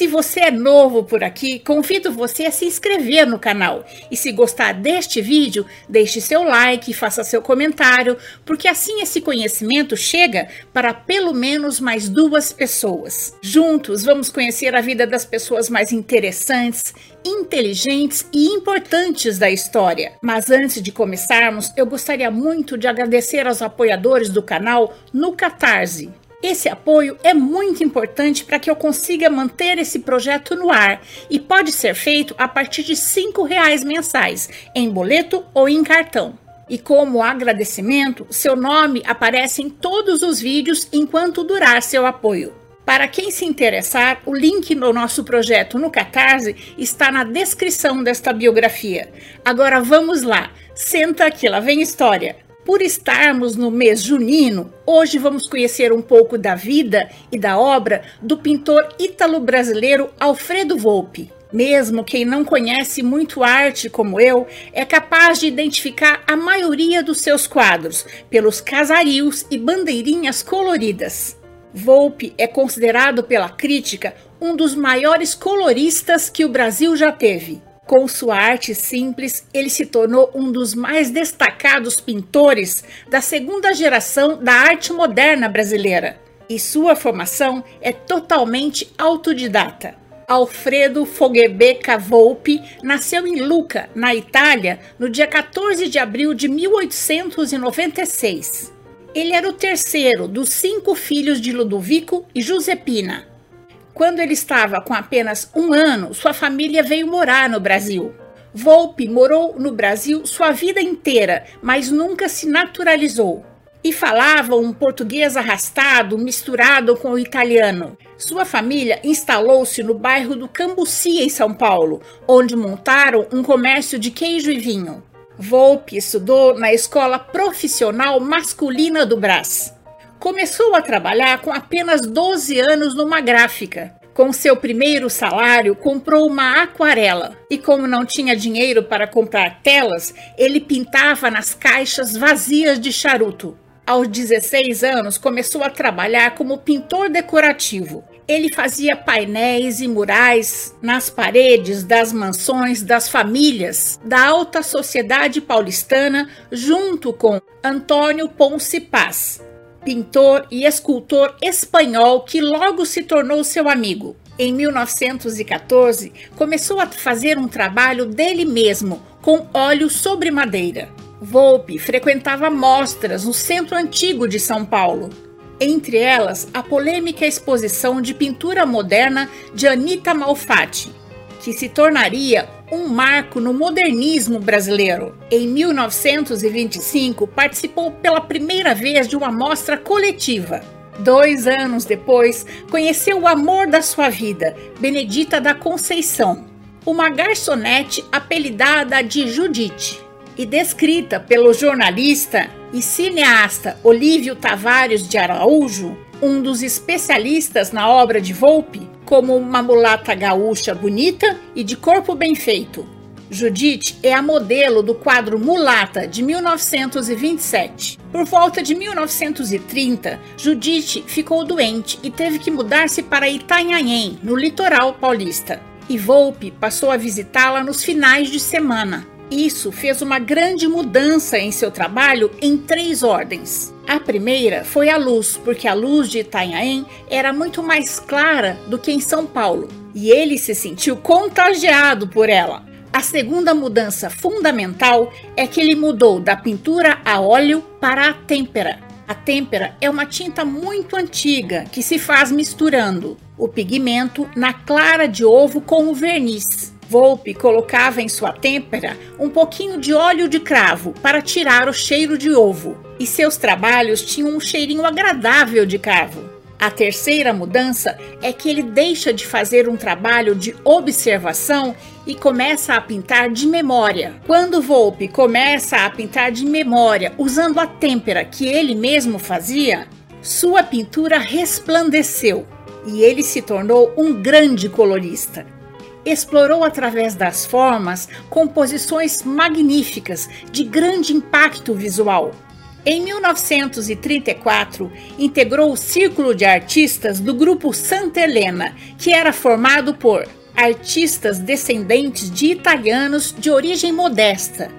Se você é novo por aqui, convido você a se inscrever no canal. E se gostar deste vídeo, deixe seu like, faça seu comentário, porque assim esse conhecimento chega para pelo menos mais duas pessoas. Juntos vamos conhecer a vida das pessoas mais interessantes, inteligentes e importantes da história. Mas antes de começarmos, eu gostaria muito de agradecer aos apoiadores do canal no Catarse. Esse apoio é muito importante para que eu consiga manter esse projeto no ar e pode ser feito a partir de R$ reais mensais, em boleto ou em cartão. E como agradecimento, seu nome aparece em todos os vídeos enquanto durar seu apoio. Para quem se interessar, o link no nosso projeto no Catarse está na descrição desta biografia. Agora vamos lá, senta aqui, lá vem história. Por estarmos no mês junino, hoje vamos conhecer um pouco da vida e da obra do pintor ítalo-brasileiro Alfredo Volpi. Mesmo quem não conhece muito arte como eu, é capaz de identificar a maioria dos seus quadros pelos casarios e bandeirinhas coloridas. Volpe é considerado pela crítica um dos maiores coloristas que o Brasil já teve. Com sua arte simples, ele se tornou um dos mais destacados pintores da segunda geração da arte moderna brasileira. E sua formação é totalmente autodidata. Alfredo Foguebeca Volpi nasceu em Lucca, na Itália, no dia 14 de abril de 1896. Ele era o terceiro dos cinco filhos de Ludovico e Giuseppina. Quando ele estava com apenas um ano, sua família veio morar no Brasil. Volpe morou no Brasil sua vida inteira, mas nunca se naturalizou. E falava um português arrastado, misturado com o italiano. Sua família instalou-se no bairro do Cambuci, em São Paulo, onde montaram um comércio de queijo e vinho. Volpe estudou na Escola Profissional Masculina do Brás. Começou a trabalhar com apenas 12 anos numa gráfica. Com seu primeiro salário, comprou uma aquarela e, como não tinha dinheiro para comprar telas, ele pintava nas caixas vazias de charuto. Aos 16 anos, começou a trabalhar como pintor decorativo. Ele fazia painéis e murais nas paredes das mansões das famílias da alta sociedade paulistana, junto com Antônio Ponce Paz, pintor e escultor espanhol que logo se tornou seu amigo. Em 1914, começou a fazer um trabalho dele mesmo, com óleo sobre madeira. Volpe frequentava mostras no centro antigo de São Paulo. Entre elas, a polêmica exposição de pintura moderna de Anita Malfatti, que se tornaria um marco no modernismo brasileiro. Em 1925, participou pela primeira vez de uma mostra coletiva. Dois anos depois, conheceu o amor da sua vida, Benedita da Conceição, uma garçonete apelidada de Judite e descrita pelo jornalista e cineasta Olívio Tavares de Araújo, um dos especialistas na obra de Volpe, como uma mulata gaúcha bonita e de corpo bem feito. Judite é a modelo do quadro Mulata de 1927. Por volta de 1930, Judite ficou doente e teve que mudar-se para Itanhaém, no litoral paulista. E Volpe passou a visitá-la nos finais de semana. Isso fez uma grande mudança em seu trabalho em três ordens. A primeira foi a luz, porque a luz de Itanhaém era muito mais clara do que em São Paulo, e ele se sentiu contagiado por ela. A segunda mudança fundamental é que ele mudou da pintura a óleo para a têmpera. A têmpera é uma tinta muito antiga que se faz misturando o pigmento na clara de ovo com o verniz. Volpe colocava em sua têmpera um pouquinho de óleo de cravo para tirar o cheiro de ovo, e seus trabalhos tinham um cheirinho agradável de cravo. A terceira mudança é que ele deixa de fazer um trabalho de observação e começa a pintar de memória. Quando Volpe começa a pintar de memória usando a têmpera que ele mesmo fazia, sua pintura resplandeceu e ele se tornou um grande colorista. Explorou através das formas composições magníficas de grande impacto visual. Em 1934, integrou o círculo de artistas do grupo Santa Helena, que era formado por artistas descendentes de italianos de origem modesta,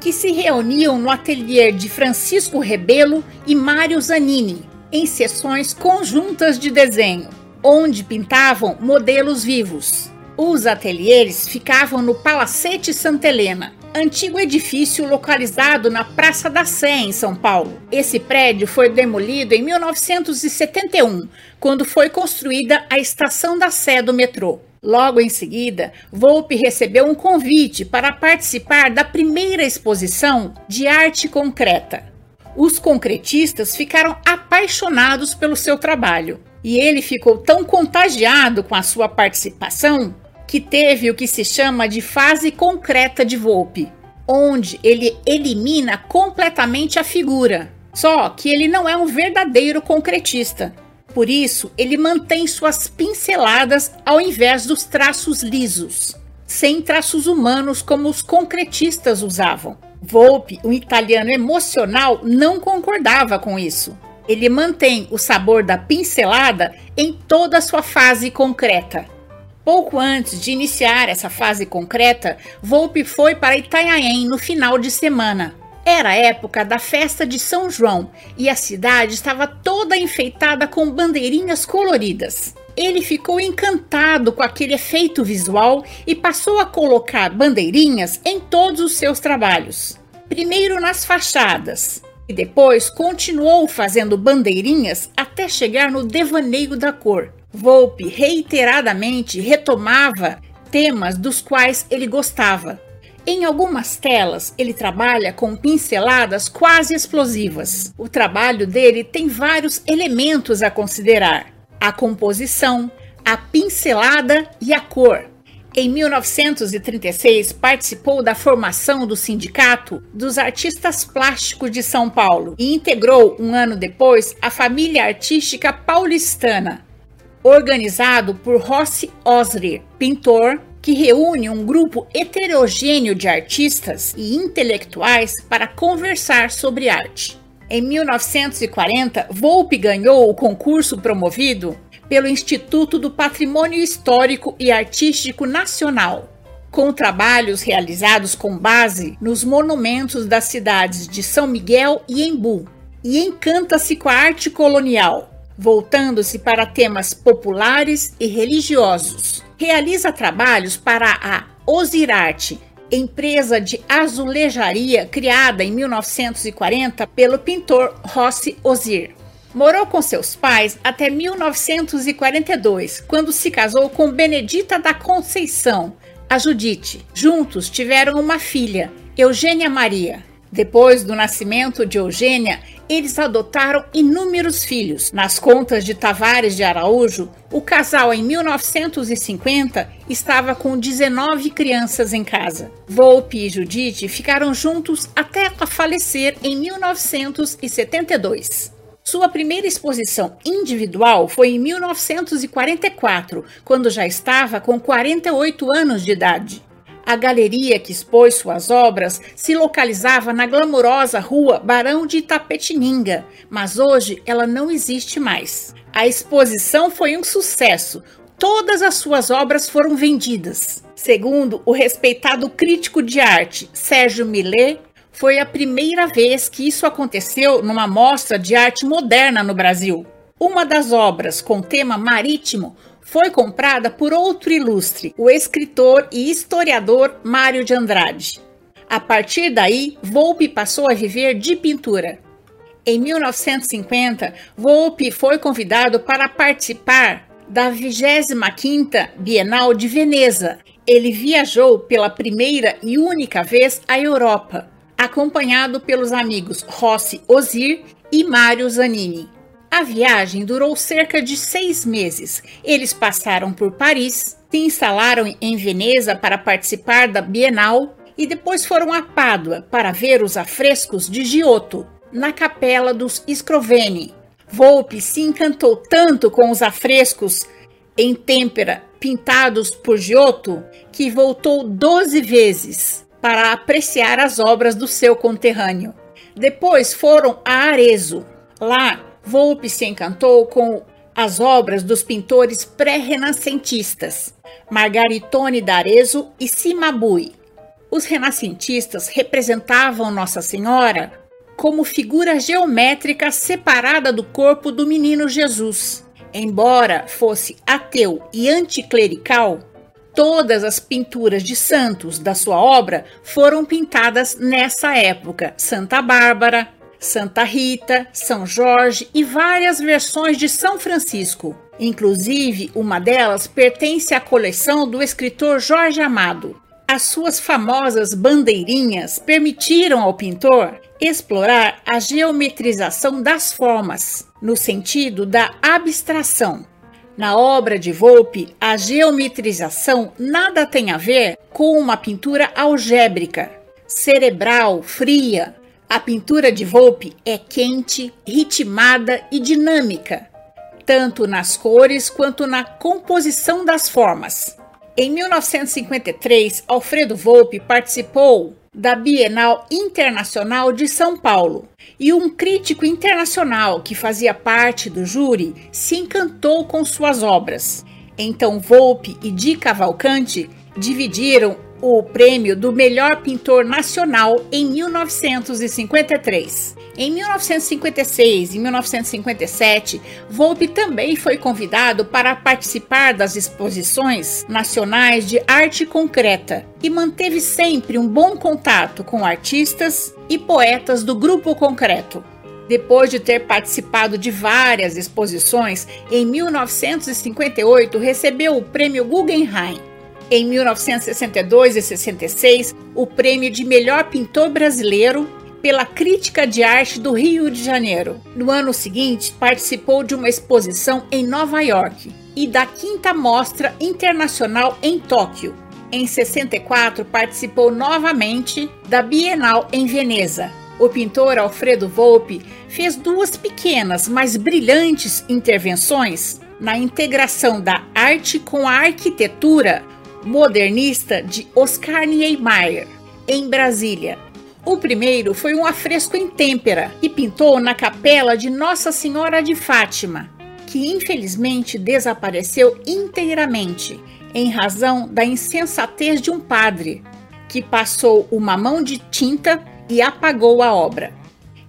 que se reuniam no ateliê de Francisco Rebelo e Mário Zanini, em sessões conjuntas de desenho, onde pintavam modelos vivos. Os ateliês ficavam no Palacete Santa Helena, antigo edifício localizado na Praça da Sé, em São Paulo. Esse prédio foi demolido em 1971, quando foi construída a estação da Sé do metrô. Logo em seguida, Volpe recebeu um convite para participar da primeira exposição de arte concreta. Os concretistas ficaram apaixonados pelo seu trabalho e ele ficou tão contagiado com a sua participação que teve o que se chama de fase concreta de Volpe, onde ele elimina completamente a figura. Só que ele não é um verdadeiro concretista por isso, ele mantém suas pinceladas ao invés dos traços lisos, sem traços humanos como os concretistas usavam. Volpe, um italiano emocional, não concordava com isso. Ele mantém o sabor da pincelada em toda a sua fase concreta. Pouco antes de iniciar essa fase concreta, Volpe foi para Itanhaém no final de semana era a época da festa de São João e a cidade estava toda enfeitada com bandeirinhas coloridas. Ele ficou encantado com aquele efeito visual e passou a colocar bandeirinhas em todos os seus trabalhos. Primeiro nas fachadas, e depois continuou fazendo bandeirinhas até chegar no devaneio da cor. Volpe reiteradamente retomava temas dos quais ele gostava, em algumas telas, ele trabalha com pinceladas quase explosivas. O trabalho dele tem vários elementos a considerar: a composição, a pincelada e a cor. Em 1936, participou da formação do Sindicato dos Artistas Plásticos de São Paulo e integrou, um ano depois, a família artística paulistana, organizado por Rossi Osri, pintor, que reúne um grupo heterogêneo de artistas e intelectuais para conversar sobre arte. Em 1940, Volpe ganhou o concurso promovido pelo Instituto do Patrimônio Histórico e Artístico Nacional, com trabalhos realizados com base nos monumentos das cidades de São Miguel e Embu, e encanta-se com a arte colonial, voltando-se para temas populares e religiosos realiza trabalhos para a Osirarte, empresa de azulejaria criada em 1940 pelo pintor Rossi Osir. Morou com seus pais até 1942, quando se casou com Benedita da Conceição, a Judite. Juntos tiveram uma filha, Eugênia Maria. Depois do nascimento de Eugênia, eles adotaram inúmeros filhos. Nas contas de Tavares de Araújo, o casal em 1950 estava com 19 crianças em casa. Volpe e Judite ficaram juntos até falecer em 1972. Sua primeira exposição individual foi em 1944, quando já estava com 48 anos de idade. A galeria que expôs suas obras se localizava na glamourosa rua Barão de Itapetininga, mas hoje ela não existe mais. A exposição foi um sucesso. Todas as suas obras foram vendidas. Segundo o respeitado crítico de arte Sérgio Millet, foi a primeira vez que isso aconteceu numa mostra de arte moderna no Brasil. Uma das obras com tema marítimo foi comprada por outro ilustre, o escritor e historiador Mário de Andrade. A partir daí, Volpe passou a viver de pintura. Em 1950, Volpe foi convidado para participar da 25ª Bienal de Veneza. Ele viajou pela primeira e única vez à Europa, acompanhado pelos amigos Rossi Ozir e Mário Zanini. A viagem durou cerca de seis meses. Eles passaram por Paris, se instalaram em Veneza para participar da Bienal e depois foram a Pádua para ver os afrescos de Giotto, na capela dos Scroveni. Volpe se encantou tanto com os afrescos em têmpera pintados por Giotto que voltou 12 vezes para apreciar as obras do seu conterrâneo. Depois foram a Arezzo. Lá, Volpe se encantou com as obras dos pintores pré-renascentistas, Margaritone d'Arezzo e Cimabue. Os renascentistas representavam Nossa Senhora como figura geométrica separada do corpo do menino Jesus. Embora fosse ateu e anticlerical, todas as pinturas de santos da sua obra foram pintadas nessa época. Santa Bárbara, Santa Rita, São Jorge e várias versões de São Francisco. Inclusive, uma delas pertence à coleção do escritor Jorge Amado. As suas famosas bandeirinhas permitiram ao pintor explorar a geometrização das formas, no sentido da abstração. Na obra de Volpe, a geometrização nada tem a ver com uma pintura algébrica, cerebral, fria, a pintura de Volpe é quente, ritmada e dinâmica, tanto nas cores quanto na composição das formas. Em 1953, Alfredo Volpe participou da Bienal Internacional de São Paulo e um crítico internacional que fazia parte do júri se encantou com suas obras. Então Volpe e Di Cavalcante dividiram o prêmio do melhor pintor nacional em 1953. Em 1956 e 1957, Volpe também foi convidado para participar das exposições nacionais de arte concreta e manteve sempre um bom contato com artistas e poetas do grupo concreto. Depois de ter participado de várias exposições, em 1958 recebeu o prêmio Guggenheim em 1962 e 66, o prêmio de melhor pintor brasileiro pela Crítica de Arte do Rio de Janeiro. No ano seguinte, participou de uma exposição em Nova York e da Quinta Mostra Internacional em Tóquio. Em 64, participou novamente da Bienal em Veneza. O pintor Alfredo Volpi fez duas pequenas, mas brilhantes intervenções na integração da arte com a arquitetura modernista de Oscar Niemeyer, em Brasília. O primeiro foi um afresco em têmpera e pintou na capela de Nossa Senhora de Fátima, que infelizmente desapareceu inteiramente em razão da insensatez de um padre que passou uma mão de tinta e apagou a obra.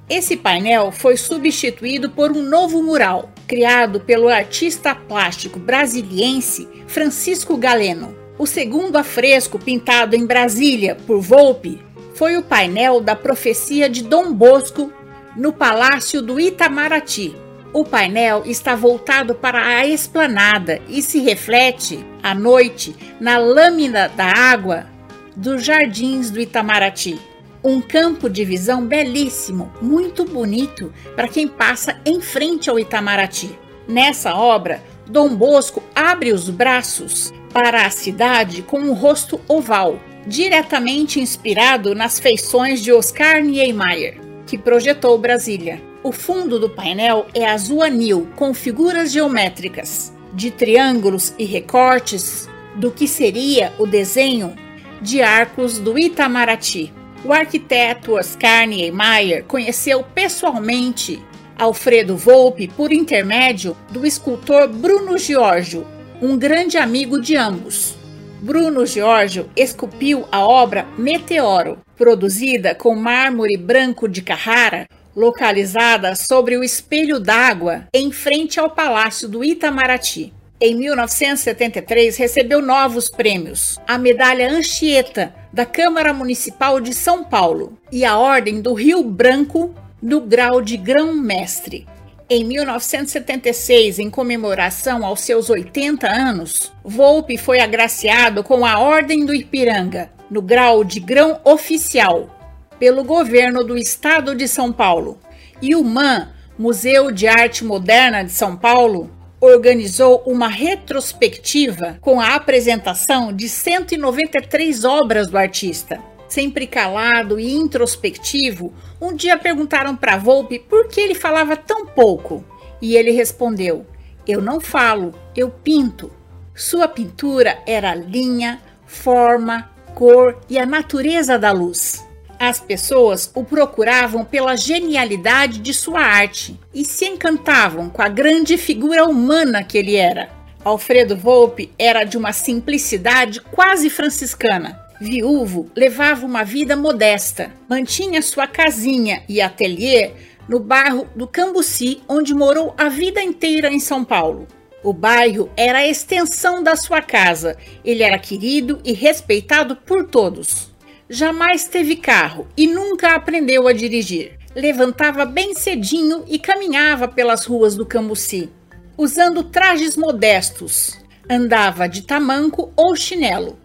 Esse painel foi substituído por um novo mural, criado pelo artista plástico brasiliense Francisco Galeno. O segundo afresco pintado em Brasília por Volpe foi o painel da profecia de Dom Bosco no Palácio do Itamaraty. O painel está voltado para a esplanada e se reflete à noite na lâmina da água dos jardins do Itamaraty. Um campo de visão belíssimo, muito bonito para quem passa em frente ao Itamaraty. Nessa obra, Dom Bosco abre os braços para a cidade com um rosto oval, diretamente inspirado nas feições de Oscar Niemeyer, que projetou Brasília. O fundo do painel é azul anil, com figuras geométricas, de triângulos e recortes do que seria o desenho de arcos do Itamaraty. O arquiteto Oscar Niemeyer conheceu pessoalmente Alfredo Volpe por intermédio do escultor Bruno Giorgio, um grande amigo de ambos. Bruno Giorgio esculpiu a obra Meteoro, produzida com mármore branco de Carrara, localizada sobre o espelho d'água em frente ao Palácio do Itamaraty. Em 1973, recebeu novos prêmios: a Medalha Anchieta da Câmara Municipal de São Paulo e a Ordem do Rio Branco no grau de grão-mestre. Em 1976, em comemoração aos seus 80 anos, Volpe foi agraciado com a Ordem do Ipiranga, no grau de grão oficial, pelo governo do estado de São Paulo. E o MAN, Museu de Arte Moderna de São Paulo, organizou uma retrospectiva com a apresentação de 193 obras do artista. Sempre calado e introspectivo, um dia perguntaram para Volpe por que ele falava tão pouco. E ele respondeu: Eu não falo, eu pinto. Sua pintura era linha, forma, cor e a natureza da luz. As pessoas o procuravam pela genialidade de sua arte e se encantavam com a grande figura humana que ele era. Alfredo Volpe era de uma simplicidade quase franciscana. Viúvo, levava uma vida modesta, mantinha sua casinha e ateliê no bairro do Cambuci, onde morou a vida inteira em São Paulo. O bairro era a extensão da sua casa. Ele era querido e respeitado por todos. Jamais teve carro e nunca aprendeu a dirigir. Levantava bem cedinho e caminhava pelas ruas do Cambuci, usando trajes modestos. Andava de tamanco ou chinelo.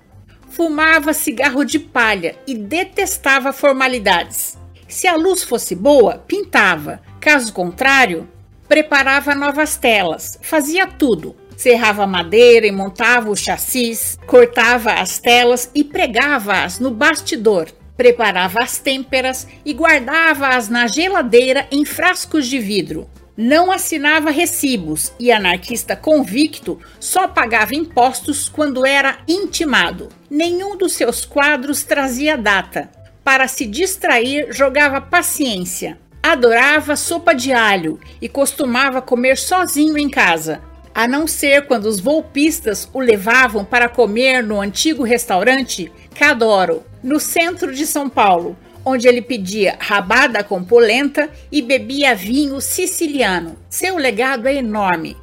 Fumava cigarro de palha e detestava formalidades. Se a luz fosse boa, pintava. Caso contrário, preparava novas telas, fazia tudo. Serrava madeira e montava o chassis, cortava as telas e pregava-as no bastidor. Preparava as têmperas e guardava-as na geladeira em frascos de vidro. Não assinava recibos e, anarquista convicto, só pagava impostos quando era intimado. Nenhum dos seus quadros trazia data. Para se distrair, jogava paciência. Adorava sopa de alho e costumava comer sozinho em casa, a não ser quando os volpistas o levavam para comer no antigo restaurante Cadoro, no centro de São Paulo, onde ele pedia rabada com polenta e bebia vinho siciliano. Seu legado é enorme.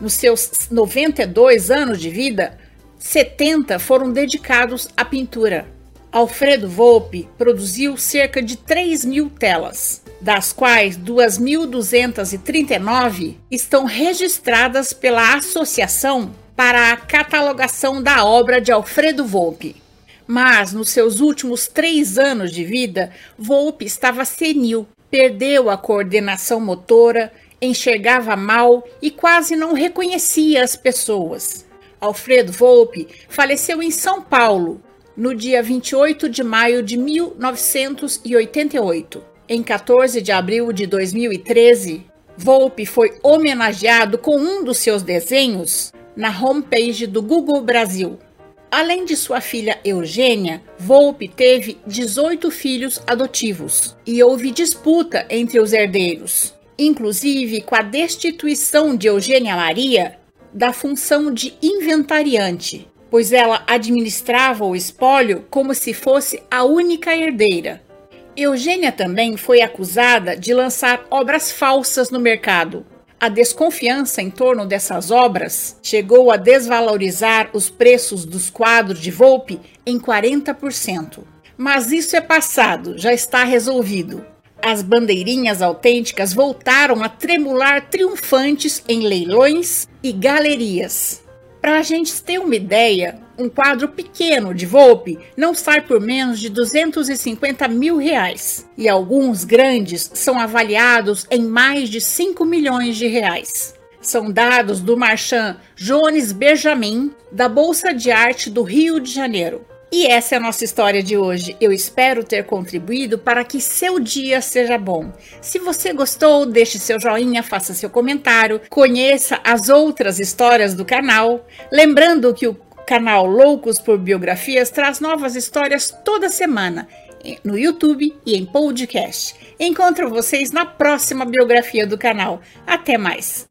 Nos seus 92 anos de vida, 70 foram dedicados à pintura. Alfredo Volpe produziu cerca de 3 mil telas, das quais 2.239 estão registradas pela Associação para a Catalogação da Obra de Alfredo Volpe. Mas nos seus últimos três anos de vida, Volpe estava senil, perdeu a coordenação motora, enxergava mal e quase não reconhecia as pessoas. Alfredo Volpe faleceu em São Paulo no dia 28 de maio de 1988. Em 14 de abril de 2013, Volpe foi homenageado com um dos seus desenhos na homepage do Google Brasil. Além de sua filha Eugênia, Volpe teve 18 filhos adotivos e houve disputa entre os herdeiros, inclusive com a destituição de Eugênia Maria da função de inventariante, pois ela administrava o espólio como se fosse a única herdeira. Eugênia também foi acusada de lançar obras falsas no mercado. A desconfiança em torno dessas obras chegou a desvalorizar os preços dos quadros de Volpe em 40%. Mas isso é passado, já está resolvido. As bandeirinhas autênticas voltaram a tremular triunfantes em leilões e galerias. Para a gente ter uma ideia, um quadro pequeno de Volpe não sai por menos de 250 mil reais e alguns grandes são avaliados em mais de 5 milhões de reais. São dados do marchand Jones Benjamin, da Bolsa de Arte do Rio de Janeiro. E essa é a nossa história de hoje. Eu espero ter contribuído para que seu dia seja bom. Se você gostou, deixe seu joinha, faça seu comentário, conheça as outras histórias do canal. Lembrando que o canal Loucos por Biografias traz novas histórias toda semana no YouTube e em podcast. Encontro vocês na próxima biografia do canal. Até mais!